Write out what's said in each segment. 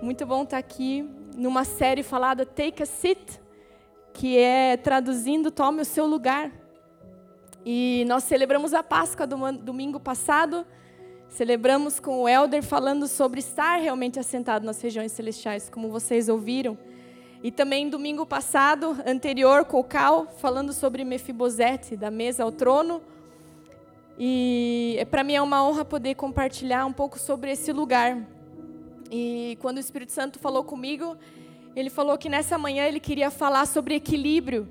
Muito bom estar aqui numa série falada Take a Seat, que é traduzindo Tome o seu lugar. E nós celebramos a Páscoa do domingo passado, celebramos com o Elder falando sobre estar realmente assentado nas regiões celestiais, como vocês ouviram. E também domingo passado, anterior, com o Cal, falando sobre Mefibosete, da mesa ao trono. E é, para mim é uma honra poder compartilhar um pouco sobre esse lugar. E quando o Espírito Santo falou comigo, ele falou que nessa manhã ele queria falar sobre equilíbrio.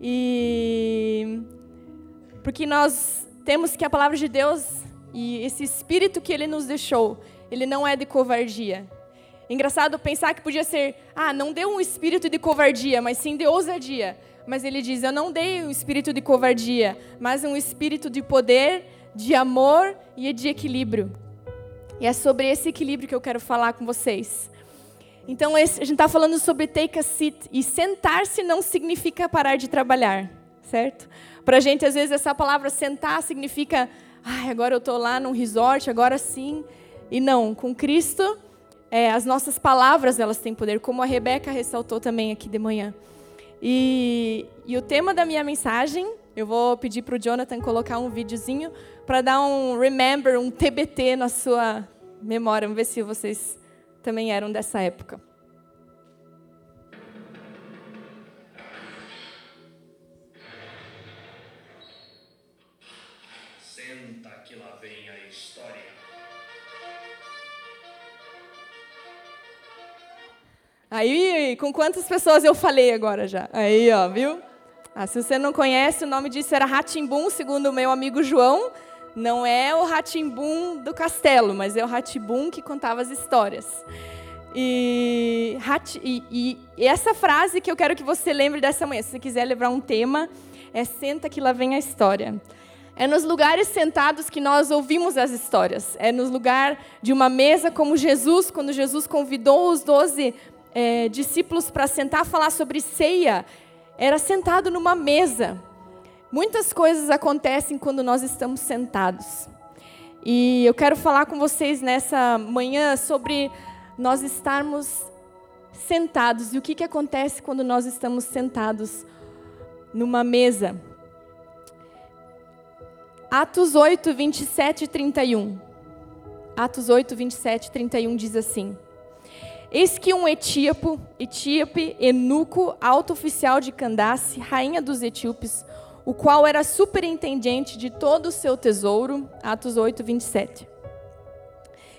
E porque nós temos que a palavra de Deus e esse espírito que ele nos deixou, ele não é de covardia. Engraçado pensar que podia ser, ah, não deu um espírito de covardia, mas sim de ousadia. Mas ele diz: Eu não dei um espírito de covardia, mas um espírito de poder, de amor e de equilíbrio. E é sobre esse equilíbrio que eu quero falar com vocês. Então, a gente está falando sobre take a seat. E sentar-se não significa parar de trabalhar, certo? Para a gente, às vezes, essa palavra sentar significa, ai, agora eu estou lá num resort, agora sim. E não, com Cristo, é, as nossas palavras elas têm poder, como a Rebeca ressaltou também aqui de manhã. E, e o tema da minha mensagem, eu vou pedir para o Jonathan colocar um videozinho para dar um remember, um TBT na sua memória. Vamos ver se vocês também eram dessa época. Aí, com quantas pessoas eu falei agora já? Aí, ó, viu? Ah, se você não conhece, o nome disso era Ratimbum, segundo o meu amigo João. Não é o Ratimbum do castelo, mas é o Ratibum que contava as histórias. E, e, e, essa frase que eu quero que você lembre dessa manhã, se você quiser lembrar um tema, é senta que lá vem a história. É nos lugares sentados que nós ouvimos as histórias. É no lugar de uma mesa como Jesus, quando Jesus convidou os doze é, discípulos para sentar falar sobre ceia, era sentado numa mesa. Muitas coisas acontecem quando nós estamos sentados. E eu quero falar com vocês nessa manhã sobre nós estarmos sentados e o que, que acontece quando nós estamos sentados numa mesa. Atos 8, 27 e 31. Atos 8, 27 e 31 diz assim. Eis que um etíope, etíope, eunuco, alto oficial de Candace, rainha dos etíopes, o qual era superintendente de todo o seu tesouro, Atos 8, 27,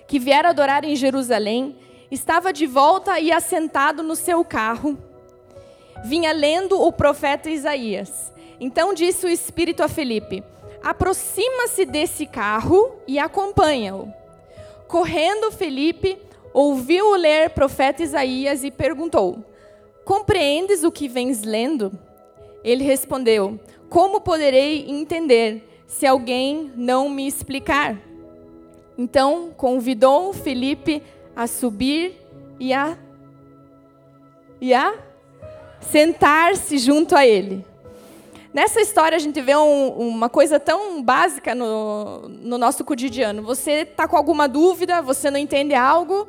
que viera adorar em Jerusalém, estava de volta e assentado no seu carro, vinha lendo o profeta Isaías. Então disse o Espírito a Felipe: aproxima-se desse carro e acompanha-o. Correndo, Felipe ouviu ler profeta Isaías e perguntou: Compreendes o que vens lendo? Ele respondeu: Como poderei entender se alguém não me explicar? Então convidou Felipe a subir e a, e a sentar-se junto a ele. Nessa história a gente vê um, uma coisa tão básica no, no nosso cotidiano. Você está com alguma dúvida, você não entende algo,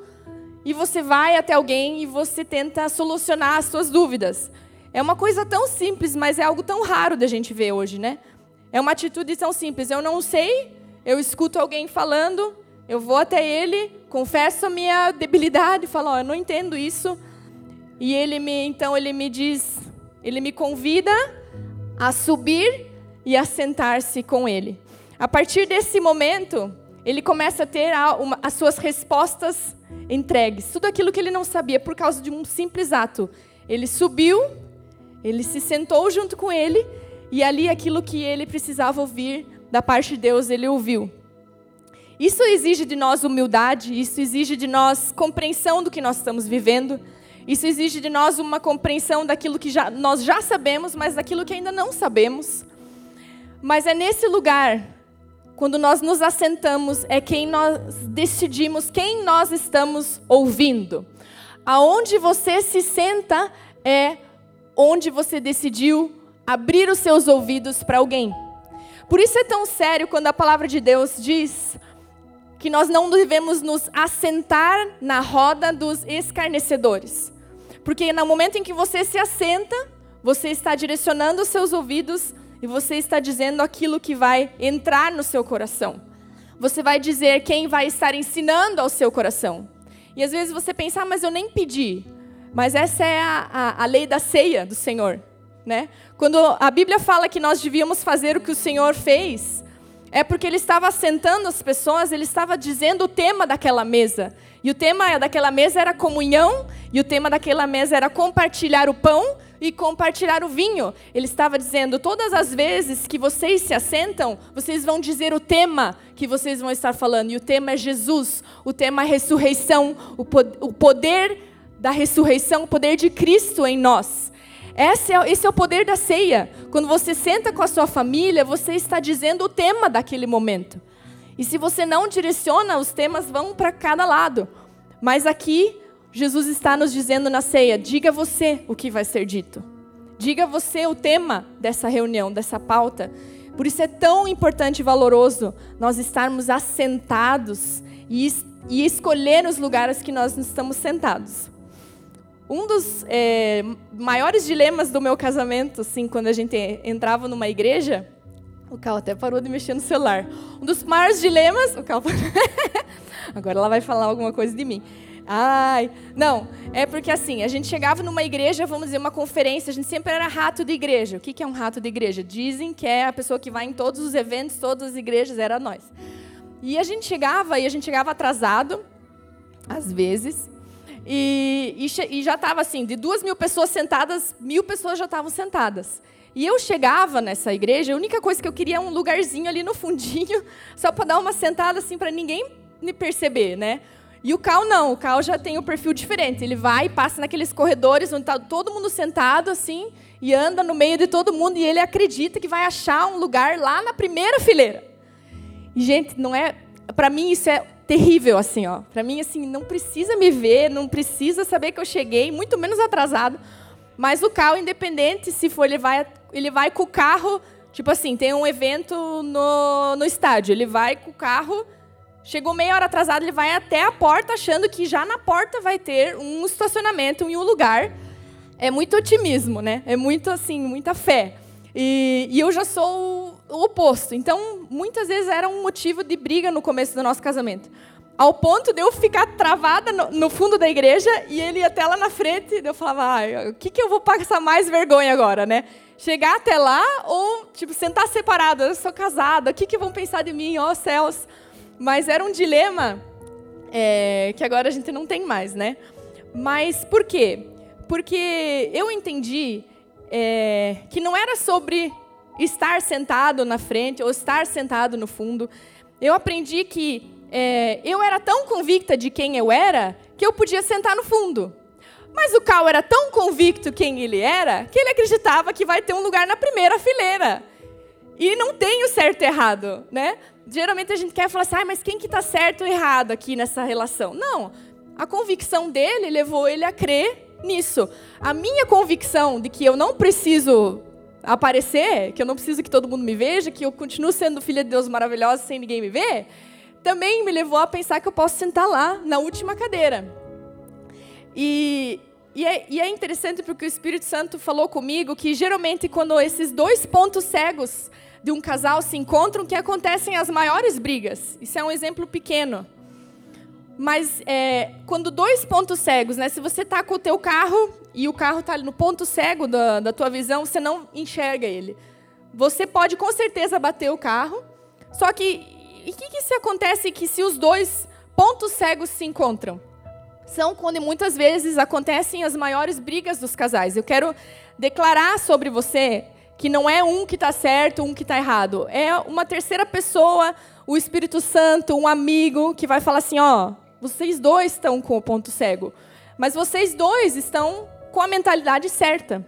e você vai até alguém e você tenta solucionar as suas dúvidas. É uma coisa tão simples, mas é algo tão raro da gente ver hoje, né? É uma atitude tão simples. Eu não sei, eu escuto alguém falando, eu vou até ele, confesso a minha debilidade, falo, oh, eu não entendo isso. E ele me, então ele me diz, ele me convida a subir e a sentar-se com ele. A partir desse momento, ele começa a ter as suas respostas entregues. Tudo aquilo que ele não sabia por causa de um simples ato. Ele subiu, ele se sentou junto com ele, e ali aquilo que ele precisava ouvir da parte de Deus, ele ouviu. Isso exige de nós humildade, isso exige de nós compreensão do que nós estamos vivendo. Isso exige de nós uma compreensão daquilo que já, nós já sabemos, mas daquilo que ainda não sabemos. Mas é nesse lugar quando nós nos assentamos, é quem nós decidimos quem nós estamos ouvindo. Aonde você se senta é onde você decidiu abrir os seus ouvidos para alguém. Por isso é tão sério quando a palavra de Deus diz que nós não devemos nos assentar na roda dos escarnecedores. Porque no momento em que você se assenta, você está direcionando os seus ouvidos e você está dizendo aquilo que vai entrar no seu coração. Você vai dizer quem vai estar ensinando ao seu coração. E às vezes você pensa, ah, mas eu nem pedi. Mas essa é a, a, a lei da ceia do Senhor. Né? Quando a Bíblia fala que nós devíamos fazer o que o Senhor fez, é porque ele estava assentando as pessoas, ele estava dizendo o tema daquela mesa. E o tema daquela mesa era comunhão, e o tema daquela mesa era compartilhar o pão e compartilhar o vinho. Ele estava dizendo: todas as vezes que vocês se assentam, vocês vão dizer o tema que vocês vão estar falando. E o tema é Jesus, o tema é ressurreição, o poder da ressurreição, o poder de Cristo em nós. Esse é, esse é o poder da ceia. Quando você senta com a sua família, você está dizendo o tema daquele momento. E se você não direciona, os temas vão para cada lado. Mas aqui Jesus está nos dizendo na ceia: diga você o que vai ser dito. Diga você o tema dessa reunião, dessa pauta. Por isso é tão importante e valoroso nós estarmos assentados e, e escolher os lugares que nós estamos sentados. Um dos é, maiores dilemas do meu casamento, assim, quando a gente entrava numa igreja, o Cal até parou de mexer no celular. Um dos maiores dilemas, o Cal agora ela vai falar alguma coisa de mim. Ai, não, é porque assim, a gente chegava numa igreja, vamos dizer, uma conferência, a gente sempre era rato de igreja. O que é um rato de igreja? Dizem que é a pessoa que vai em todos os eventos, todas as igrejas, era nós. E a gente chegava, e a gente chegava atrasado, às vezes, e, e, e já estava assim, de duas mil pessoas sentadas, mil pessoas já estavam sentadas. E eu chegava nessa igreja, a única coisa que eu queria é um lugarzinho ali no fundinho, só para dar uma sentada assim para ninguém me perceber, né? E o Cal não, o Cal já tem um perfil diferente. Ele vai e passa naqueles corredores onde está todo mundo sentado assim e anda no meio de todo mundo e ele acredita que vai achar um lugar lá na primeira fileira. E gente, não é, para mim isso é terrível assim, ó. Para mim assim, não precisa me ver, não precisa saber que eu cheguei, muito menos atrasado. Mas o Cal, independente se for, ele vai, ele vai com o carro, tipo assim, tem um evento no, no estádio, ele vai com o carro Chegou meia hora atrasado, ele vai até a porta achando que já na porta vai ter um estacionamento e um lugar. É muito otimismo, né? É muito assim, muita fé. E, e eu já sou o, oposto. Então, muitas vezes era um motivo de briga no começo do nosso casamento. Ao ponto de eu ficar travada no, no fundo da igreja e ele até lá na frente, eu falava, ah, o que, que eu vou passar mais vergonha agora, né? Chegar até lá ou, tipo, sentar separado. Eu sou casada, o que, que vão pensar de mim? Ó oh, céus. Mas era um dilema é, que agora a gente não tem mais, né? Mas por quê? Porque eu entendi é, que não era sobre estar sentado na frente ou estar sentado no fundo. Eu aprendi que é, eu era tão convicta de quem eu era que eu podia sentar no fundo. Mas o Cal era tão convicto quem ele era que ele acreditava que vai ter um lugar na primeira fileira. E não tem o certo e errado, né? geralmente a gente quer falar assim, ah, mas quem que está certo ou errado aqui nessa relação? Não, a convicção dele levou ele a crer nisso. A minha convicção de que eu não preciso aparecer, que eu não preciso que todo mundo me veja, que eu continuo sendo filha de Deus maravilhosa sem ninguém me ver, também me levou a pensar que eu posso sentar lá, na última cadeira. E, e, é, e é interessante porque o Espírito Santo falou comigo que geralmente quando esses dois pontos cegos de um casal se encontram que acontecem as maiores brigas. Isso é um exemplo pequeno. Mas é, quando dois pontos cegos, né? Se você está com o teu carro e o carro está no ponto cego da, da tua visão, você não enxerga ele. Você pode com certeza bater o carro. Só que o que, que se acontece que se os dois pontos cegos se encontram? São quando muitas vezes acontecem as maiores brigas dos casais. Eu quero declarar sobre você que não é um que está certo, um que está errado. É uma terceira pessoa, o Espírito Santo, um amigo, que vai falar assim: ó, vocês dois estão com o ponto cego, mas vocês dois estão com a mentalidade certa.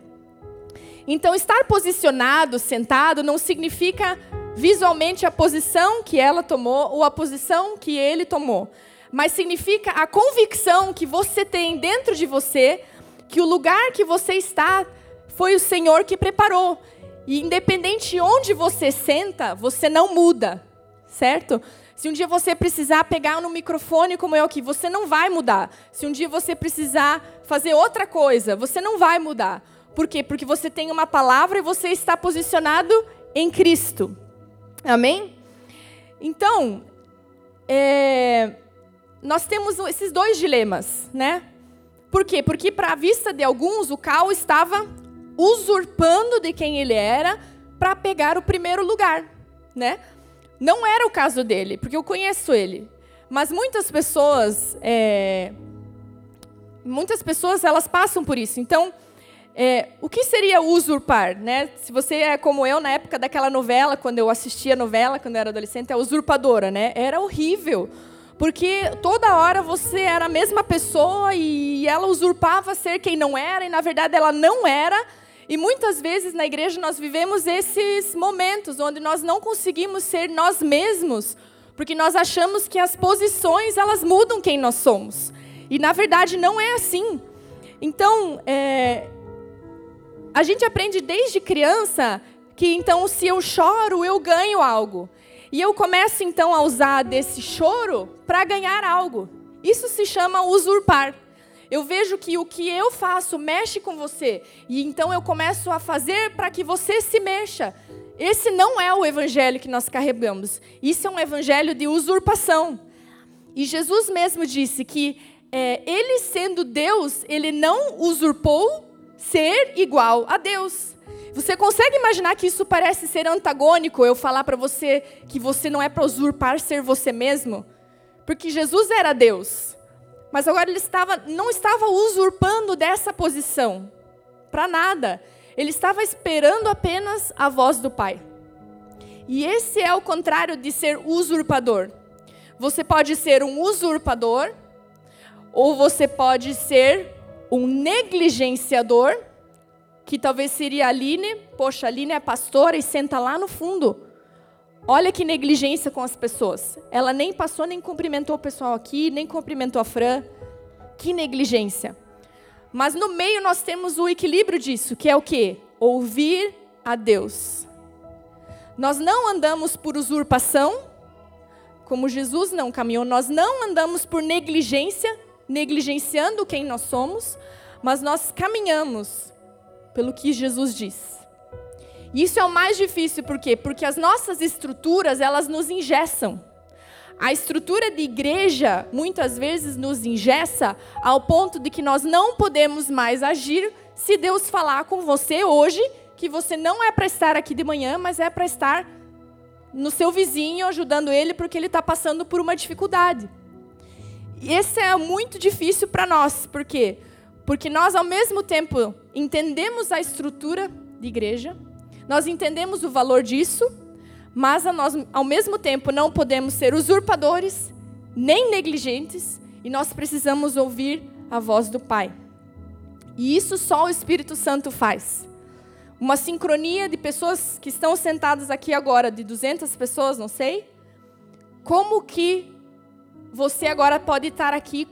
Então, estar posicionado, sentado, não significa visualmente a posição que ela tomou ou a posição que ele tomou, mas significa a convicção que você tem dentro de você que o lugar que você está foi o Senhor que preparou. E independente onde você senta, você não muda, certo? Se um dia você precisar pegar no microfone como eu aqui, você não vai mudar. Se um dia você precisar fazer outra coisa, você não vai mudar. Por quê? Porque você tem uma palavra e você está posicionado em Cristo. Amém? Então, é, nós temos esses dois dilemas, né? Por quê? Porque, para a vista de alguns, o Cal estava usurpando de quem ele era para pegar o primeiro lugar, né? Não era o caso dele, porque eu conheço ele. Mas muitas pessoas, é, muitas pessoas, elas passam por isso. Então, é, o que seria usurpar, né? Se você é como eu na época daquela novela, quando eu assistia a novela, quando eu era adolescente, é usurpadora, né? Era horrível, porque toda hora você era a mesma pessoa e ela usurpava ser quem não era e na verdade ela não era. E muitas vezes na igreja nós vivemos esses momentos onde nós não conseguimos ser nós mesmos, porque nós achamos que as posições elas mudam quem nós somos. E na verdade não é assim. Então, é, a gente aprende desde criança que então se eu choro, eu ganho algo. E eu começo então a usar desse choro para ganhar algo. Isso se chama usurpar. Eu vejo que o que eu faço mexe com você, e então eu começo a fazer para que você se mexa. Esse não é o evangelho que nós carregamos. Isso é um evangelho de usurpação. E Jesus mesmo disse que é, ele sendo Deus, ele não usurpou ser igual a Deus. Você consegue imaginar que isso parece ser antagônico? Eu falar para você que você não é para usurpar ser você mesmo? Porque Jesus era Deus. Mas agora ele estava, não estava usurpando dessa posição. Para nada. Ele estava esperando apenas a voz do Pai. E esse é o contrário de ser usurpador. Você pode ser um usurpador, ou você pode ser um negligenciador, que talvez seria a Aline. Poxa, a Aline é pastora e senta lá no fundo. Olha que negligência com as pessoas. Ela nem passou, nem cumprimentou o pessoal aqui, nem cumprimentou a Fran. Que negligência. Mas no meio nós temos o equilíbrio disso, que é o quê? Ouvir a Deus. Nós não andamos por usurpação, como Jesus não caminhou, nós não andamos por negligência, negligenciando quem nós somos, mas nós caminhamos pelo que Jesus diz. E isso é o mais difícil, por quê? Porque as nossas estruturas, elas nos engessam. A estrutura de igreja, muitas vezes, nos engessa ao ponto de que nós não podemos mais agir se Deus falar com você hoje que você não é para estar aqui de manhã, mas é para estar no seu vizinho, ajudando ele, porque ele está passando por uma dificuldade. Esse é muito difícil para nós, por quê? Porque nós, ao mesmo tempo, entendemos a estrutura de igreja, nós entendemos o valor disso, mas nós, ao mesmo tempo, não podemos ser usurpadores, nem negligentes, e nós precisamos ouvir a voz do Pai. E isso só o Espírito Santo faz. Uma sincronia de pessoas que estão sentadas aqui agora, de 200 pessoas, não sei. Como que você agora pode estar aqui.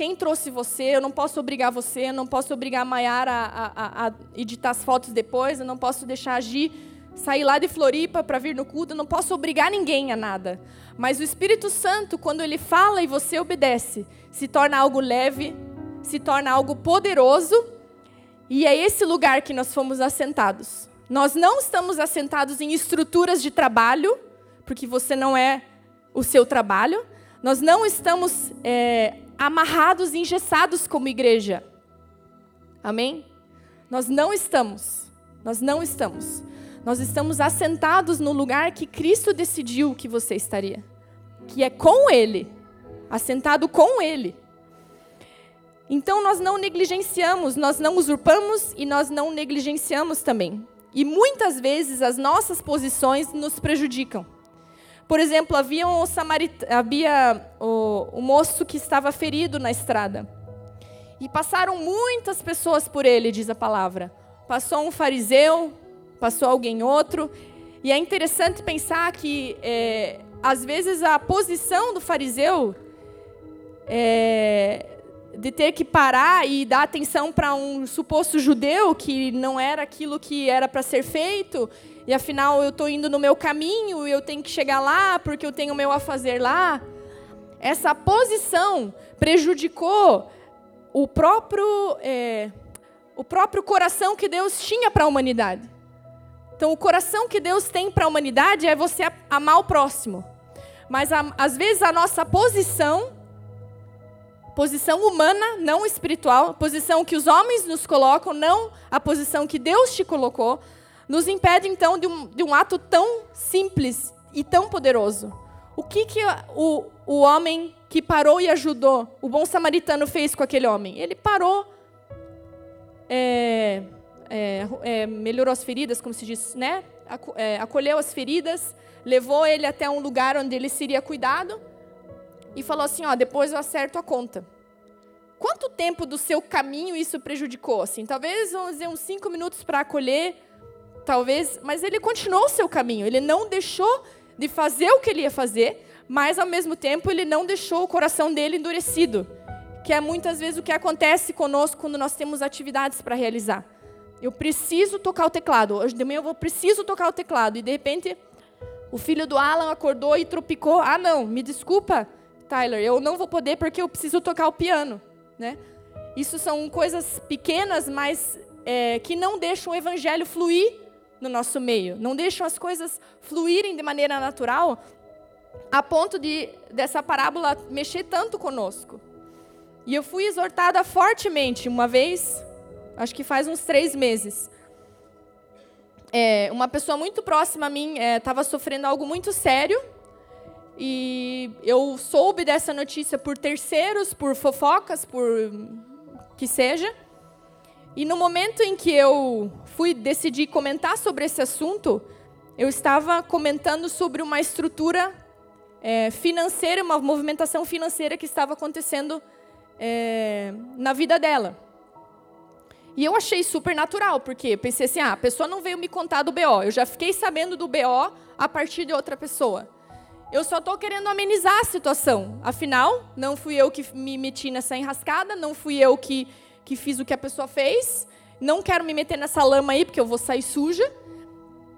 Quem trouxe você? Eu não posso obrigar você, eu não posso obrigar a Maiara a, a, a editar as fotos depois, eu não posso deixar agir, sair lá de Floripa para vir no culto, eu não posso obrigar ninguém a nada. Mas o Espírito Santo, quando ele fala e você obedece, se torna algo leve, se torna algo poderoso, e é esse lugar que nós fomos assentados. Nós não estamos assentados em estruturas de trabalho, porque você não é o seu trabalho, nós não estamos é, amarrados e engessados como igreja. Amém? Nós não estamos. Nós não estamos. Nós estamos assentados no lugar que Cristo decidiu que você estaria. Que é com Ele. Assentado com Ele. Então nós não negligenciamos, nós não usurpamos e nós não negligenciamos também. E muitas vezes as nossas posições nos prejudicam. Por exemplo, havia, um samarit... havia o... moço que estava ferido na estrada. E passaram muitas pessoas por ele, diz a palavra. Passou um fariseu, passou alguém outro. E é interessante pensar que, é, às vezes, a posição do fariseu é, de ter que parar e dar atenção para um suposto judeu que não era aquilo que era para ser feito, e afinal eu estou indo no meu caminho e eu tenho que chegar lá porque eu tenho o meu a fazer lá. Essa posição prejudicou o próprio, é, o próprio coração que Deus tinha para a humanidade. Então, o coração que Deus tem para a humanidade é você amar o próximo. Mas, às vezes, a nossa posição, posição humana, não espiritual, posição que os homens nos colocam, não a posição que Deus te colocou, nos impede, então, de um, de um ato tão simples e tão poderoso. O que, que o, o homem que parou e ajudou, o bom samaritano fez com aquele homem? Ele parou, é, é, é, melhorou as feridas, como se diz, né? É, acolheu as feridas, levou ele até um lugar onde ele seria cuidado e falou assim: ó, depois eu acerto a conta. Quanto tempo do seu caminho isso prejudicou? Assim, talvez vamos dizer uns cinco minutos para acolher, talvez, mas ele continuou o seu caminho. Ele não deixou de fazer o que ele ia fazer, mas ao mesmo tempo ele não deixou o coração dele endurecido, que é muitas vezes o que acontece conosco quando nós temos atividades para realizar. Eu preciso tocar o teclado. Hoje de manhã eu vou, preciso tocar o teclado. E de repente, o filho do Alan acordou e tropicou. Ah, não, me desculpa, Tyler, eu não vou poder porque eu preciso tocar o piano. Né? Isso são coisas pequenas, mas é, que não deixam o evangelho fluir no nosso meio, não deixam as coisas fluírem de maneira natural, a ponto de dessa parábola mexer tanto conosco. E eu fui exortada fortemente uma vez, acho que faz uns três meses. É, uma pessoa muito próxima a mim estava é, sofrendo algo muito sério. E eu soube dessa notícia por terceiros, por fofocas, por que seja. E no momento em que eu fui decidir comentar sobre esse assunto, eu estava comentando sobre uma estrutura é, financeira, uma movimentação financeira que estava acontecendo é, na vida dela. E eu achei super natural, porque pensei assim: ah, a pessoa não veio me contar do BO, eu já fiquei sabendo do BO a partir de outra pessoa. Eu só estou querendo amenizar a situação. Afinal, não fui eu que me meti nessa enrascada, não fui eu que que fiz o que a pessoa fez, não quero me meter nessa lama aí porque eu vou sair suja.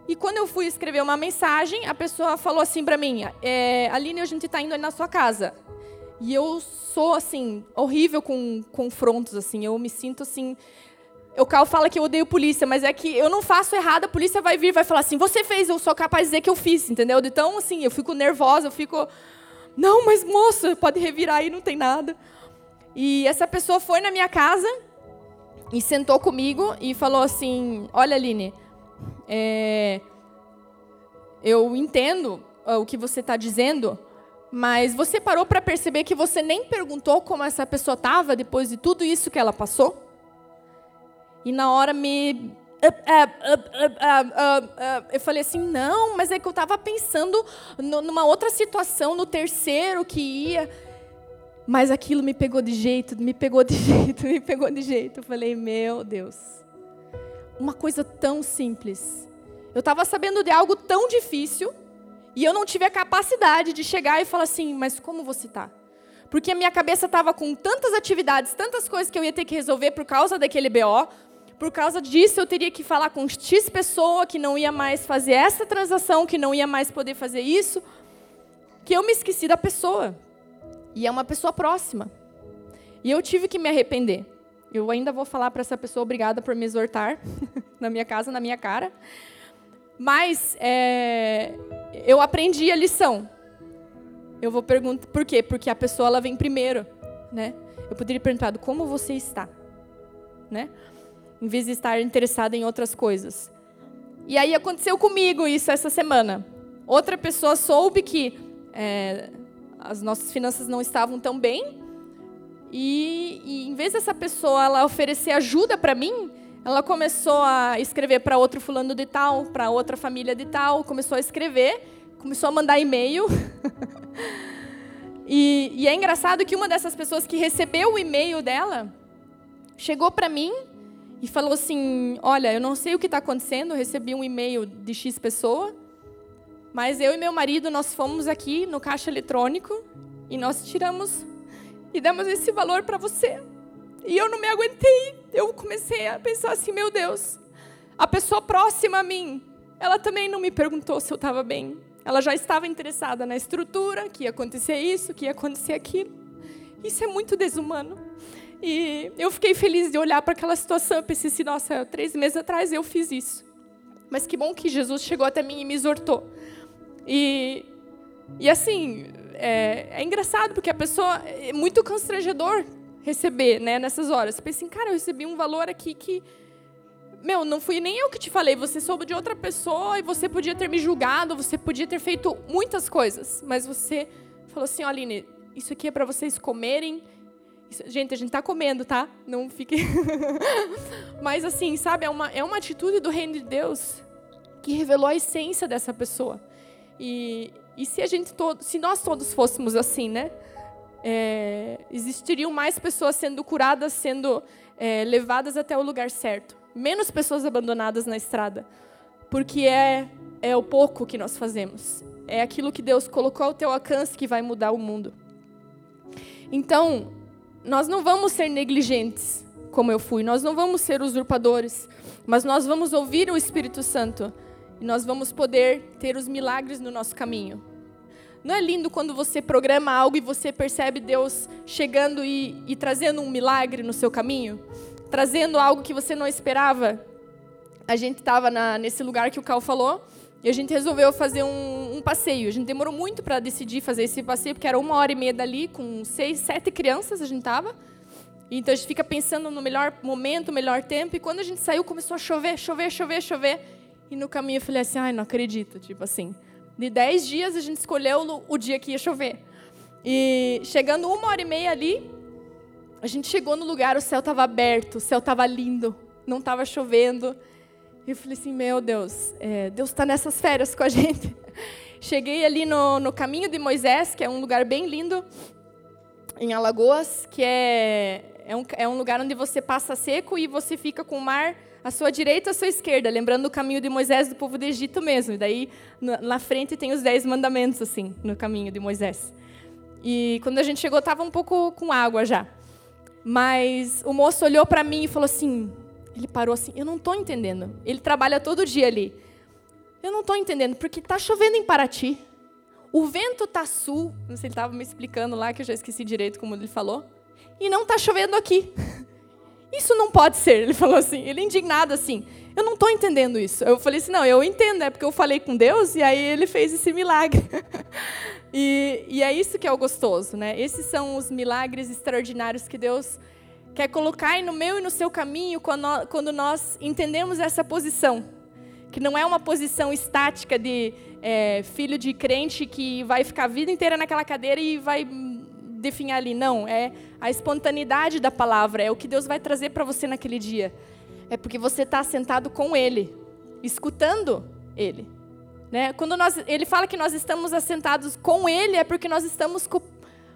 E quando eu fui escrever uma mensagem, a pessoa falou assim para mim: é, Aline, a gente está indo na sua casa. E eu sou assim horrível com confrontos assim. Eu me sinto assim. O Cal fala que eu odeio polícia, mas é que eu não faço errado, a polícia vai vir, vai falar assim: você fez, eu sou capaz de dizer que eu fiz, entendeu? Então assim, eu fico nervosa, eu fico, não, mas moça, pode revirar aí, não tem nada. E essa pessoa foi na minha casa e sentou comigo e falou assim: Olha, Aline, é, eu entendo ah, o que você está dizendo, mas você parou para perceber que você nem perguntou como essa pessoa estava depois de tudo isso que ela passou? E na hora me. Eu falei assim, não, mas é que eu estava pensando numa outra situação, no terceiro que ia. Mas aquilo me pegou de jeito, me pegou de jeito, me pegou de jeito. Eu falei, meu Deus. Uma coisa tão simples. Eu estava sabendo de algo tão difícil e eu não tive a capacidade de chegar e falar assim, mas como você está? Porque a minha cabeça estava com tantas atividades, tantas coisas que eu ia ter que resolver por causa daquele BO. Por causa disso, eu teria que falar com X pessoa que não ia mais fazer essa transação, que não ia mais poder fazer isso, que eu me esqueci da pessoa. E é uma pessoa próxima. E eu tive que me arrepender. Eu ainda vou falar para essa pessoa obrigada por me exortar na minha casa, na minha cara. Mas é, eu aprendi a lição. Eu vou perguntar por quê? Porque a pessoa ela vem primeiro, né? Eu poderia ter perguntado como você está, né? Em vez de estar interessada em outras coisas. E aí aconteceu comigo isso essa semana. Outra pessoa soube que é, as nossas finanças não estavam tão bem. E, e em vez dessa pessoa ela oferecer ajuda para mim, ela começou a escrever para outro fulano de tal, para outra família de tal, começou a escrever, começou a mandar e-mail. e, e é engraçado que uma dessas pessoas que recebeu o e-mail dela chegou para mim e falou assim: Olha, eu não sei o que está acontecendo, eu recebi um e-mail de X pessoa, mas eu e meu marido, nós fomos aqui no caixa eletrônico e nós tiramos e damos esse valor para você. E eu não me aguentei. Eu comecei a pensar assim, meu Deus, a pessoa próxima a mim, ela também não me perguntou se eu estava bem. Ela já estava interessada na estrutura, que ia acontecer isso, que ia acontecer aquilo. Isso é muito desumano. E eu fiquei feliz de olhar para aquela situação e pensei assim, nossa, três meses atrás eu fiz isso. Mas que bom que Jesus chegou até mim e me exortou. E, e assim, é, é engraçado, porque a pessoa, é muito constrangedor receber né, nessas horas. Você pensa assim, cara, eu recebi um valor aqui que meu, não fui nem eu que te falei, você soube de outra pessoa e você podia ter me julgado, você podia ter feito muitas coisas, mas você falou assim, Aline, isso aqui é para vocês comerem. Gente, a gente está comendo, tá? Não fique. mas assim, sabe, é uma, é uma atitude do reino de Deus que revelou a essência dessa pessoa. E, e se a gente todo, se nós todos fôssemos assim, né? É, existiriam mais pessoas sendo curadas, sendo é, levadas até o lugar certo menos pessoas abandonadas na estrada, porque é, é o pouco que nós fazemos. É aquilo que Deus colocou ao teu alcance que vai mudar o mundo. Então, nós não vamos ser negligentes, como eu fui, nós não vamos ser usurpadores, mas nós vamos ouvir o Espírito Santo e nós vamos poder ter os milagres no nosso caminho. Não é lindo quando você programa algo e você percebe Deus chegando e, e trazendo um milagre no seu caminho? trazendo algo que você não esperava. A gente estava nesse lugar que o Cal falou e a gente resolveu fazer um, um passeio. A gente demorou muito para decidir fazer esse passeio, porque era uma hora e meia dali, com seis, sete crianças a gente estava. Então a gente fica pensando no melhor momento, no melhor tempo. E quando a gente saiu, começou a chover, chover, chover, chover. E no caminho eu falei assim: ai, não acredito. Tipo assim. De dez dias a gente escolheu o dia que ia chover. E chegando uma hora e meia ali, a gente chegou no lugar, o céu estava aberto, o céu estava lindo, não estava chovendo. E eu falei assim, meu Deus, é, Deus está nessas férias com a gente. Cheguei ali no, no caminho de Moisés, que é um lugar bem lindo, em Alagoas, que é, é, um, é um lugar onde você passa seco e você fica com o mar à sua direita à sua esquerda, lembrando o caminho de Moisés do povo do Egito mesmo. E daí, na frente, tem os dez mandamentos, assim, no caminho de Moisés. E quando a gente chegou, estava um pouco com água já. Mas o moço olhou para mim e falou assim: ele parou assim, eu não estou entendendo. Ele trabalha todo dia ali. Eu não estou entendendo, porque está chovendo em Paraty. O vento está sul. Não sei se ele estava me explicando lá, que eu já esqueci direito como ele falou. E não está chovendo aqui. Isso não pode ser, ele falou assim. Ele indignado assim. Eu não estou entendendo isso. Eu falei assim, não, eu entendo, é porque eu falei com Deus e aí ele fez esse milagre. E, e, é isso que é o gostoso, né? Esses são os milagres extraordinários que Deus quer colocar no meu e no seu caminho quando, nós entendemos essa posição. Que não é uma posição estática de é, filho de crente que vai ficar a vida inteira naquela cadeira e vai definhar ali. Não, é a espontaneidade da palavra, é o que Deus vai trazer para você naquele dia. É porque você está sentado com Ele, escutando Ele. Né? Quando nós, ele fala que nós estamos assentados com Ele, é porque nós estamos com,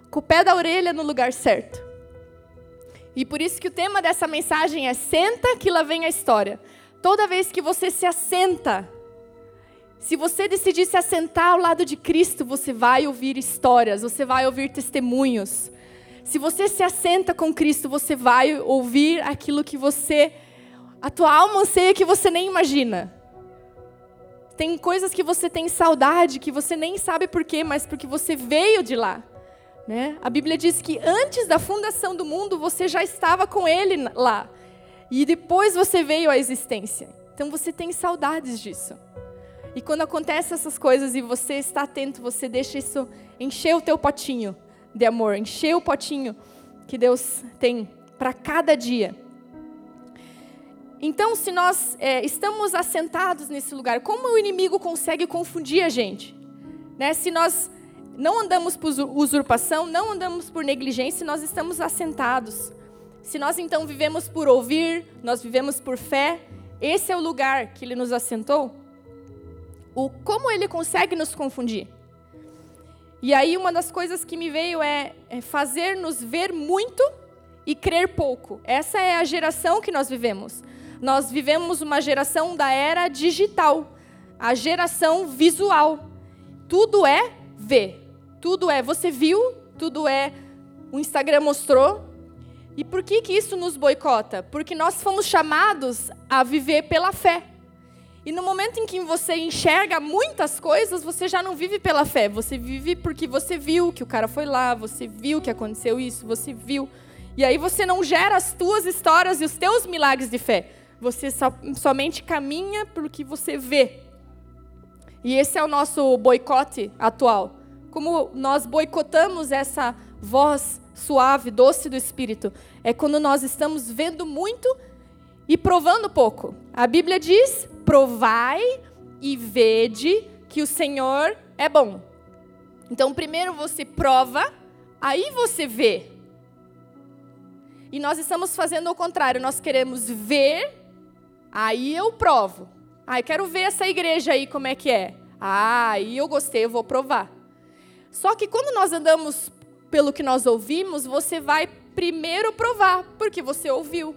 com o pé da orelha no lugar certo. E por isso que o tema dessa mensagem é Senta que lá vem a história. Toda vez que você se assenta, se você decidir se assentar ao lado de Cristo, você vai ouvir histórias, você vai ouvir testemunhos. Se você se assenta com Cristo, você vai ouvir aquilo que você, a tua alma anseia que você nem imagina. Tem coisas que você tem saudade, que você nem sabe por quê, mas porque você veio de lá. Né? A Bíblia diz que antes da fundação do mundo você já estava com Ele lá. E depois você veio à existência. Então você tem saudades disso. E quando acontecem essas coisas e você está atento, você deixa isso encher o teu potinho de amor, encher o potinho que Deus tem para cada dia. Então, se nós é, estamos assentados nesse lugar, como o inimigo consegue confundir a gente? Né? Se nós não andamos por usurpação, não andamos por negligência, nós estamos assentados. Se nós então vivemos por ouvir, nós vivemos por fé, esse é o lugar que ele nos assentou. O como ele consegue nos confundir? E aí uma das coisas que me veio é, é fazer-nos ver muito e crer pouco. Essa é a geração que nós vivemos. Nós vivemos uma geração da era digital, a geração visual. Tudo é ver, tudo é você viu, tudo é o Instagram mostrou. E por que, que isso nos boicota? Porque nós fomos chamados a viver pela fé. E no momento em que você enxerga muitas coisas, você já não vive pela fé. Você vive porque você viu que o cara foi lá, você viu que aconteceu isso, você viu. E aí você não gera as tuas histórias e os teus milagres de fé. Você so, somente caminha pelo que você vê. E esse é o nosso boicote atual. Como nós boicotamos essa voz suave, doce do Espírito, é quando nós estamos vendo muito e provando pouco. A Bíblia diz: provai e vede que o Senhor é bom. Então, primeiro você prova, aí você vê. E nós estamos fazendo o contrário, nós queremos ver, aí eu provo. Ah, eu quero ver essa igreja aí como é que é. Ah, aí eu gostei, eu vou provar. Só que quando nós andamos pelo que nós ouvimos, você vai primeiro provar, porque você ouviu.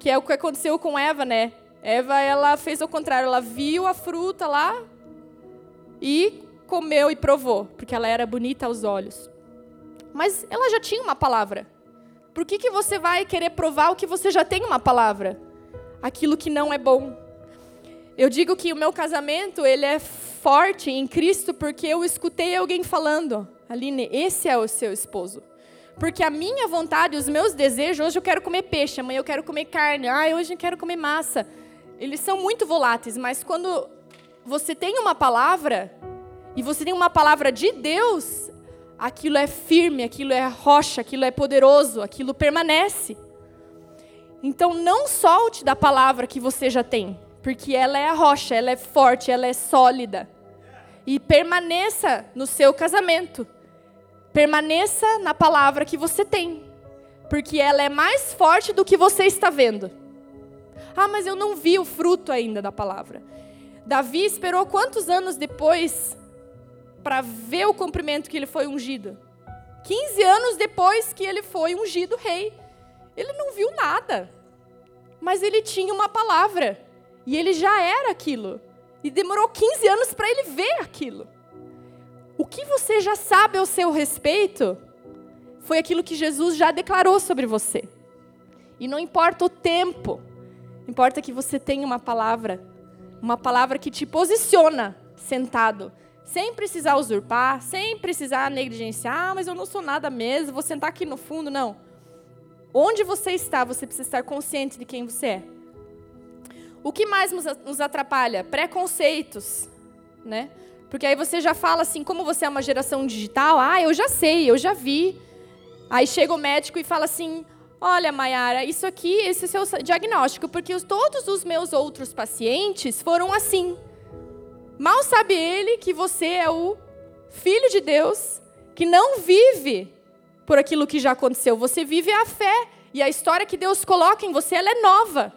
Que é o que aconteceu com Eva, né? Eva, ela fez o contrário, ela viu a fruta lá e comeu e provou, porque ela era bonita aos olhos. Mas ela já tinha uma palavra. Por que, que você vai querer provar o que você já tem uma palavra? Aquilo que não é bom. Eu digo que o meu casamento, ele é forte em Cristo porque eu escutei alguém falando, Aline, esse é o seu esposo. Porque a minha vontade, os meus desejos, hoje eu quero comer peixe, amanhã eu quero comer carne, ah, hoje eu quero comer massa. Eles são muito voláteis, mas quando você tem uma palavra, e você tem uma palavra de Deus, aquilo é firme, aquilo é rocha, aquilo é poderoso, aquilo permanece. Então não solte da palavra que você já tem, porque ela é a rocha, ela é forte, ela é sólida e permaneça no seu casamento. Permaneça na palavra que você tem, porque ela é mais forte do que você está vendo. Ah, mas eu não vi o fruto ainda da palavra. Davi esperou quantos anos depois para ver o cumprimento que ele foi ungido? 15 anos depois que ele foi ungido rei. Ele não viu nada, mas ele tinha uma palavra e ele já era aquilo. E demorou 15 anos para ele ver aquilo. O que você já sabe ao seu respeito foi aquilo que Jesus já declarou sobre você. E não importa o tempo, importa que você tenha uma palavra, uma palavra que te posiciona sentado, sem precisar usurpar, sem precisar negligenciar, ah, mas eu não sou nada mesmo, vou sentar aqui no fundo, não. Onde você está, você precisa estar consciente de quem você é. O que mais nos atrapalha? Preconceitos, né? Porque aí você já fala assim, como você é uma geração digital, ah, eu já sei, eu já vi. Aí chega o médico e fala assim, olha, Mayara, isso aqui, esse é o seu diagnóstico, porque todos os meus outros pacientes foram assim. Mal sabe ele que você é o filho de Deus, que não vive por aquilo que já aconteceu. Você vive a fé e a história que Deus coloca em você, ela é nova.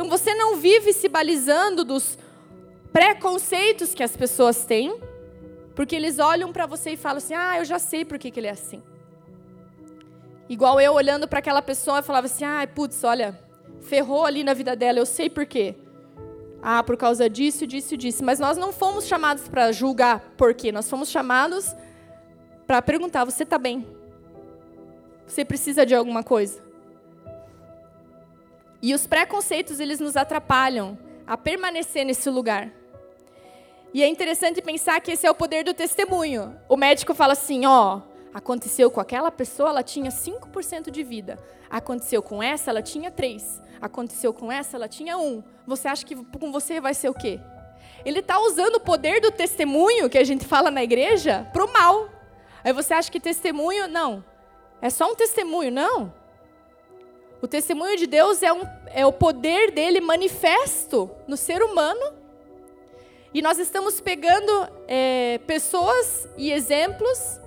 Então você não vive se balizando dos preconceitos que as pessoas têm, porque eles olham para você e falam assim: ah, eu já sei por que, que ele é assim. Igual eu olhando para aquela pessoa e falava assim: ah, putz, olha, ferrou ali na vida dela, eu sei por quê. Ah, por causa disso, disso, disso. Mas nós não fomos chamados para julgar por quê, nós fomos chamados para perguntar: você está bem? Você precisa de alguma coisa? E os preconceitos, eles nos atrapalham a permanecer nesse lugar. E é interessante pensar que esse é o poder do testemunho. O médico fala assim, ó, aconteceu com aquela pessoa, ela tinha 5% de vida. Aconteceu com essa, ela tinha 3. Aconteceu com essa, ela tinha 1. Você acha que com você vai ser o quê? Ele está usando o poder do testemunho, que a gente fala na igreja, para o mal. Aí você acha que testemunho, não, é só um testemunho. Não, o testemunho de Deus é, um, é o poder dele manifesto no ser humano. E nós estamos pegando é, pessoas e exemplos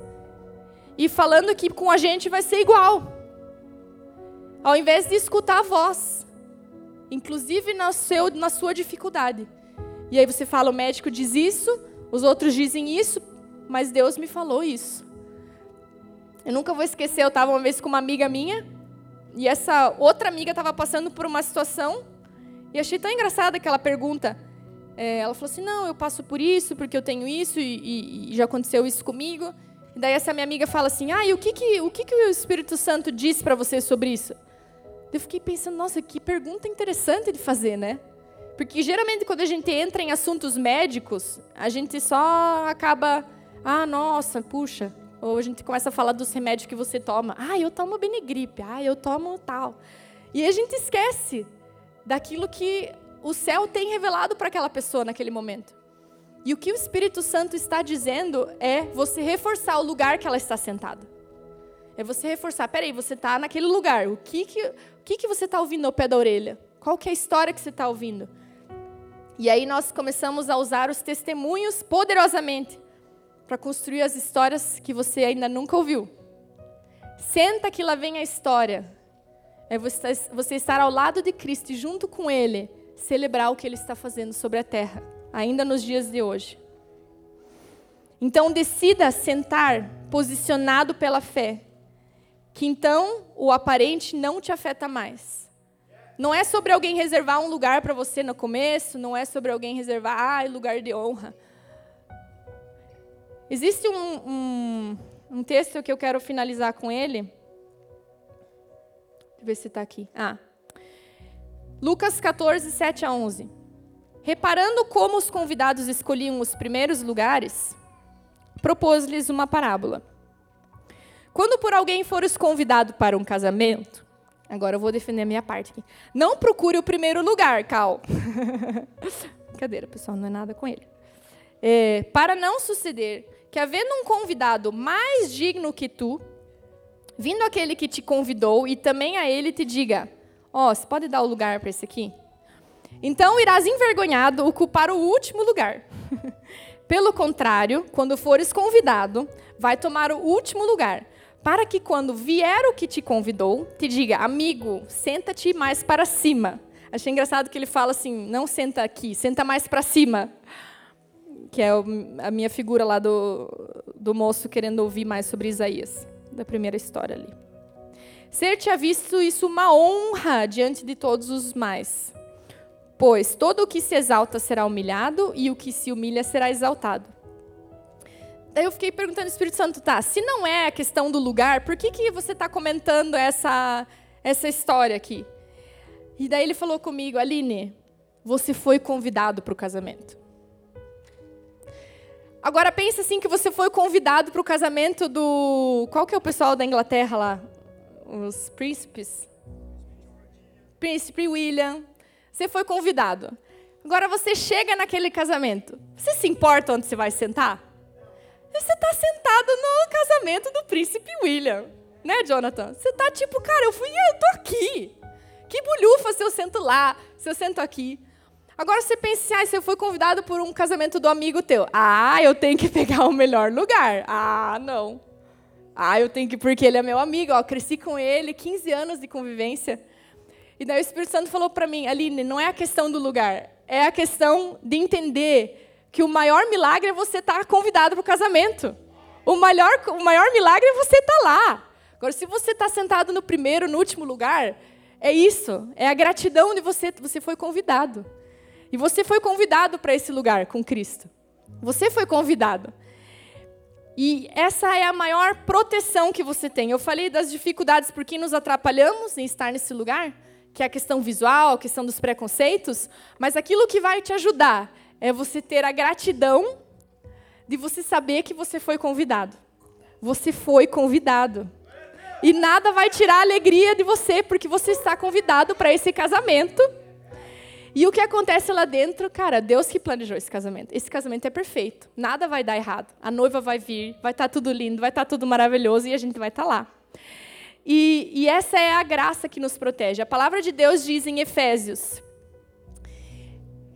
e falando que com a gente vai ser igual. Ao invés de escutar a voz, inclusive na, seu, na sua dificuldade. E aí você fala, o médico diz isso, os outros dizem isso, mas Deus me falou isso. Eu nunca vou esquecer, eu estava uma vez com uma amiga minha, e essa outra amiga estava passando por uma situação e achei tão engraçada aquela pergunta. É, ela falou assim: Não, eu passo por isso porque eu tenho isso e, e, e, já aconteceu isso comigo. E daí essa minha amiga fala assim: "Ah, e o que que o que que o Espírito Santo disse para você sobre isso?" Eu fiquei pensando, nossa, que pergunta interessante de fazer, né? Porque geralmente quando a gente entra em assuntos médicos, a gente só acaba, ah, nossa, puxa, ou a gente começa a falar dos remédios que você toma. Ah, eu tomo Benegripe, ah, eu tomo tal. E a gente esquece daquilo que o céu tem revelado para aquela pessoa naquele momento. E o que o Espírito Santo está dizendo é você reforçar o lugar que ela está sentada. É você reforçar, peraí, você está naquele lugar. O que que, o que, que você está ouvindo ao pé da orelha? Qual que é a história que você está ouvindo? E aí nós começamos a usar os testemunhos poderosamente para construir as histórias que você ainda nunca ouviu. Senta que lá vem a história. É você estar ao lado de Cristo e junto com Ele celebrar o que Ele está fazendo sobre a terra ainda nos dias de hoje. Então decida sentar posicionado pela fé, que então o aparente não te afeta mais. Não é sobre alguém reservar um lugar para você no começo, não é sobre alguém reservar ah, lugar de honra. Existe um, um, um texto que eu quero finalizar com ele. Deixa eu ver se está aqui. Ah. Lucas 14, 7 a 11. Reparando como os convidados escolhiam os primeiros lugares, propôs-lhes uma parábola. Quando por alguém fores convidado para um casamento, agora eu vou defender a minha parte aqui. Não procure o primeiro lugar, Cal. Brincadeira, pessoal, não é nada com ele. É, para não suceder que, havendo um convidado mais digno que tu, vindo aquele que te convidou e também a ele te diga: Ó, oh, você pode dar o lugar para esse aqui? Então irás envergonhado ocupar o último lugar. Pelo contrário, quando fores convidado, vai tomar o último lugar, para que quando vier o que te convidou, te diga: amigo, senta-te mais para cima. Achei engraçado que ele fala assim: não senta aqui, senta mais para cima. Que é a minha figura lá do, do moço querendo ouvir mais sobre Isaías, da primeira história ali. Ser-te visto isso uma honra diante de todos os mais. Pois todo o que se exalta será humilhado e o que se humilha será exaltado. Daí eu fiquei perguntando ao Espírito Santo, tá, se não é a questão do lugar, por que, que você está comentando essa, essa história aqui? E daí ele falou comigo, Aline, você foi convidado para o casamento. Agora pense assim que você foi convidado para o casamento do. Qual que é o pessoal da Inglaterra lá? Os príncipes? Príncipe William, você foi convidado. Agora você chega naquele casamento. Você se importa onde você vai sentar? Você está sentado no casamento do príncipe William, né, Jonathan? Você está tipo, cara, eu fui, eu tô aqui. Que bolhufa se eu sento lá, se eu sento aqui. Agora você pensa ah, você foi convidado por um casamento do amigo teu. Ah, eu tenho que pegar o melhor lugar. Ah, não. Ah, eu tenho que, porque ele é meu amigo, ó, cresci com ele, 15 anos de convivência. E daí o Espírito Santo falou para mim, Aline, não é a questão do lugar, é a questão de entender que o maior milagre é você estar tá convidado para o casamento. O maior, o maior milagre é você estar tá lá. Agora, se você está sentado no primeiro, no último lugar, é isso. É a gratidão de você, você foi convidado. E você foi convidado para esse lugar com Cristo. Você foi convidado. E essa é a maior proteção que você tem. Eu falei das dificuldades por que nos atrapalhamos em estar nesse lugar que é a questão visual, a questão dos preconceitos, mas aquilo que vai te ajudar é você ter a gratidão de você saber que você foi convidado. Você foi convidado. E nada vai tirar a alegria de você, porque você está convidado para esse casamento. E o que acontece lá dentro, cara, Deus que planejou esse casamento. Esse casamento é perfeito. Nada vai dar errado. A noiva vai vir, vai estar tá tudo lindo, vai estar tá tudo maravilhoso e a gente vai estar tá lá. E, e essa é a graça que nos protege. A palavra de Deus diz em Efésios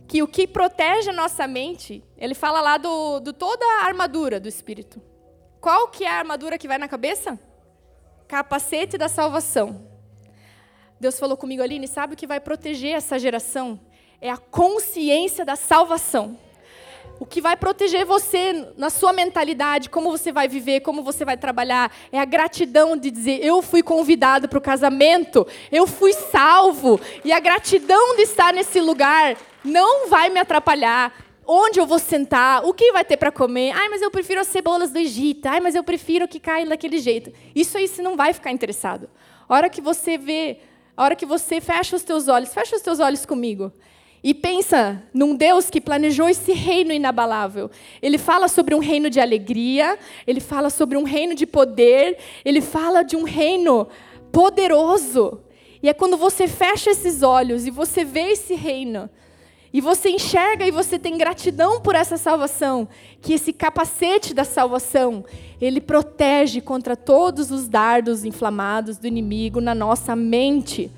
que o que protege a nossa mente, ele fala lá do, do toda a armadura do Espírito. Qual que é a armadura que vai na cabeça? Capacete da salvação. Deus falou comigo, Aline, sabe o que vai proteger essa geração? É a consciência da salvação. O que vai proteger você na sua mentalidade, como você vai viver, como você vai trabalhar, é a gratidão de dizer: eu fui convidado para o casamento, eu fui salvo. E a gratidão de estar nesse lugar não vai me atrapalhar. onde eu vou sentar, o que vai ter para comer. Ai, mas eu prefiro as cebolas do Egito. Ai, mas eu prefiro que caia daquele jeito. Isso aí você não vai ficar interessado. A hora que você vê, a hora que você fecha os teus olhos, fecha os teus olhos comigo. E pensa num Deus que planejou esse reino inabalável. Ele fala sobre um reino de alegria, ele fala sobre um reino de poder, ele fala de um reino poderoso. E é quando você fecha esses olhos e você vê esse reino, e você enxerga e você tem gratidão por essa salvação, que esse capacete da salvação, ele protege contra todos os dardos inflamados do inimigo na nossa mente.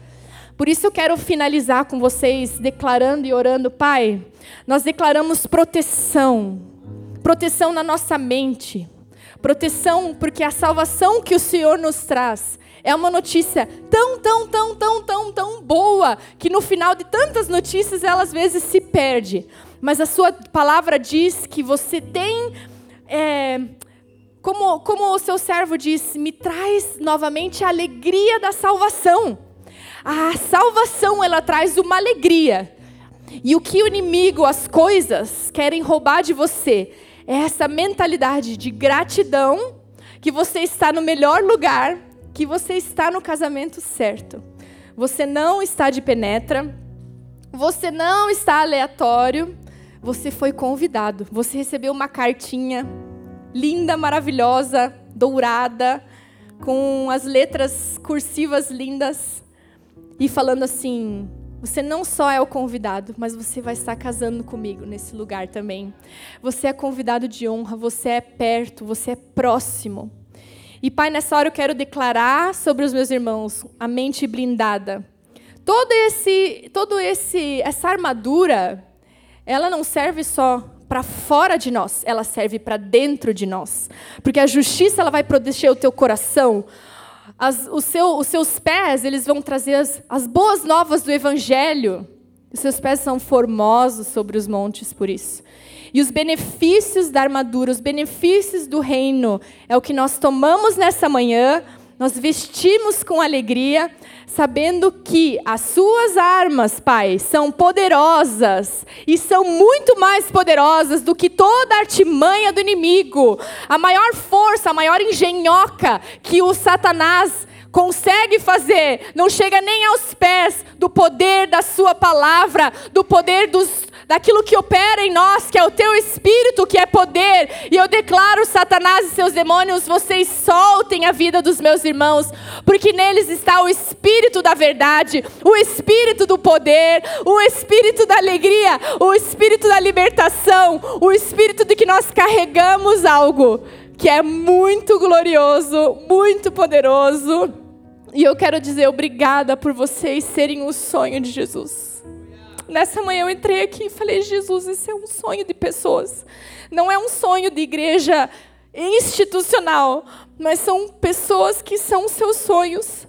Por isso eu quero finalizar com vocês declarando e orando, Pai, nós declaramos proteção, proteção na nossa mente, proteção porque a salvação que o Senhor nos traz é uma notícia tão, tão, tão, tão, tão, tão boa que no final de tantas notícias ela às vezes se perde. Mas a sua palavra diz que você tem, é, como, como o seu servo disse, me traz novamente a alegria da salvação. A salvação ela traz uma alegria. E o que o inimigo, as coisas querem roubar de você é essa mentalidade de gratidão, que você está no melhor lugar, que você está no casamento certo. Você não está de penetra, você não está aleatório, você foi convidado. Você recebeu uma cartinha linda, maravilhosa, dourada, com as letras cursivas lindas e falando assim: você não só é o convidado, mas você vai estar casando comigo nesse lugar também. Você é convidado de honra, você é perto, você é próximo. E Pai, nessa hora eu quero declarar sobre os meus irmãos a mente blindada. Todo esse, todo esse, essa armadura, ela não serve só para fora de nós, ela serve para dentro de nós. Porque a justiça ela vai proteger o teu coração, as, o seu, os seus pés, eles vão trazer as, as boas novas do Evangelho. Os seus pés são formosos sobre os montes por isso. E os benefícios da armadura, os benefícios do reino, é o que nós tomamos nessa manhã, nós vestimos com alegria, sabendo que as suas armas, Pai, são poderosas e são muito mais poderosas do que toda artimanha do inimigo. A maior força, a maior engenhoca que o Satanás consegue fazer, não chega nem aos pés do poder da sua palavra, do poder dos daquilo que opera em nós, que é o teu espírito, que é poder. E eu declaro, Satanás e seus demônios, vocês soltem a vida dos meus irmãos, porque neles está o espírito da verdade, o espírito do poder, o espírito da alegria, o espírito da libertação, o espírito de que nós carregamos algo que é muito glorioso, muito poderoso. E eu quero dizer obrigada por vocês serem o sonho de Jesus. Nessa manhã eu entrei aqui e falei: Jesus, isso é um sonho de pessoas. Não é um sonho de igreja institucional, mas são pessoas que são seus sonhos.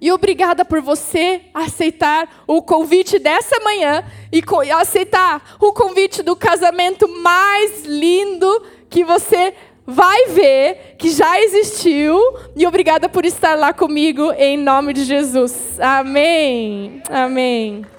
E obrigada por você aceitar o convite dessa manhã e aceitar o convite do casamento mais lindo que você vai ver, que já existiu. E obrigada por estar lá comigo, em nome de Jesus. Amém. Amém.